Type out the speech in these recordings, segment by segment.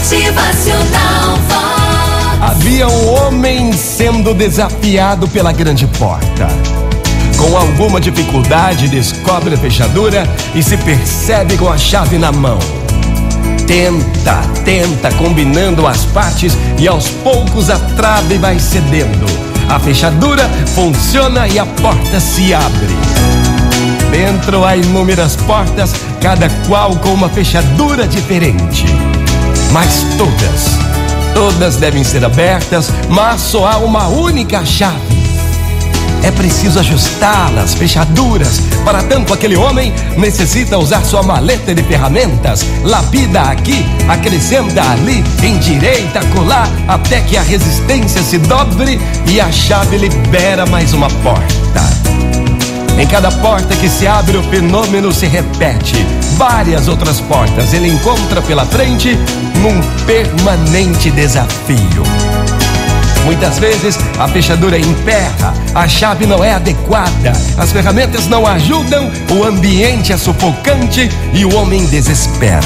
Motivacional Vox. Havia um homem sendo desafiado pela grande porta. Com alguma dificuldade, descobre a fechadura e se percebe com a chave na mão. Tenta, tenta, combinando as partes e aos poucos a trave vai cedendo. A fechadura funciona e a porta se abre. Dentro há inúmeras portas, cada qual com uma fechadura diferente. Mas todas, todas devem ser abertas, mas só há uma única chave. É preciso ajustá-las, fechaduras. Para tanto, aquele homem necessita usar sua maleta de ferramentas. Lapida aqui, acrescenta ali, endireita, colar, até que a resistência se dobre e a chave libera mais uma porta. Em cada porta que se abre, o fenômeno se repete. Várias outras portas ele encontra pela frente num permanente desafio. Muitas vezes a fechadura emperra, a chave não é adequada, as ferramentas não ajudam, o ambiente é sufocante e o homem desespera.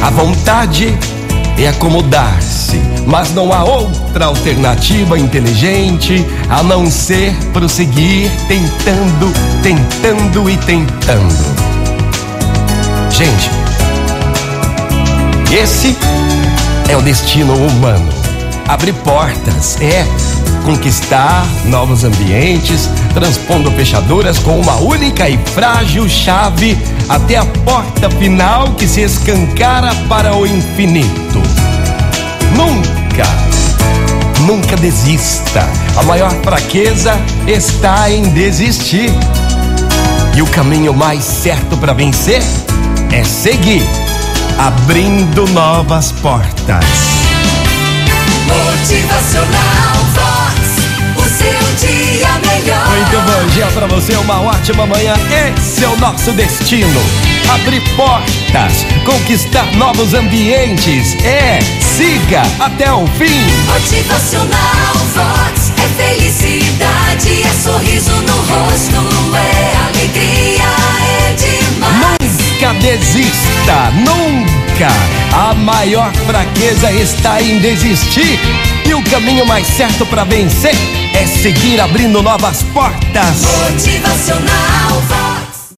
A vontade é acomodar-se, mas não há outra alternativa inteligente a não ser prosseguir tentando, tentando e tentando. Gente, esse é o destino humano abrir portas, é conquistar novos ambientes, transpondo fechaduras com uma única e frágil chave até a porta final que se escancara para o infinito. Nunca, nunca desista. A maior fraqueza está em desistir. E o caminho mais certo para vencer é seguir, abrindo novas portas. Motivacional Vox. O seu dia melhor. Muito bom dia pra você, uma ótima manhã. Esse é o nosso destino. Abrir portas, conquistar novos ambientes. É, siga até o fim. Motivacional Vox. É felicidade, é sorriso no rosto, é alegria, é demais. Nunca desista, nunca. A maior fraqueza está em desistir. E o caminho mais certo para vencer é seguir abrindo novas portas. Motivacional Vox.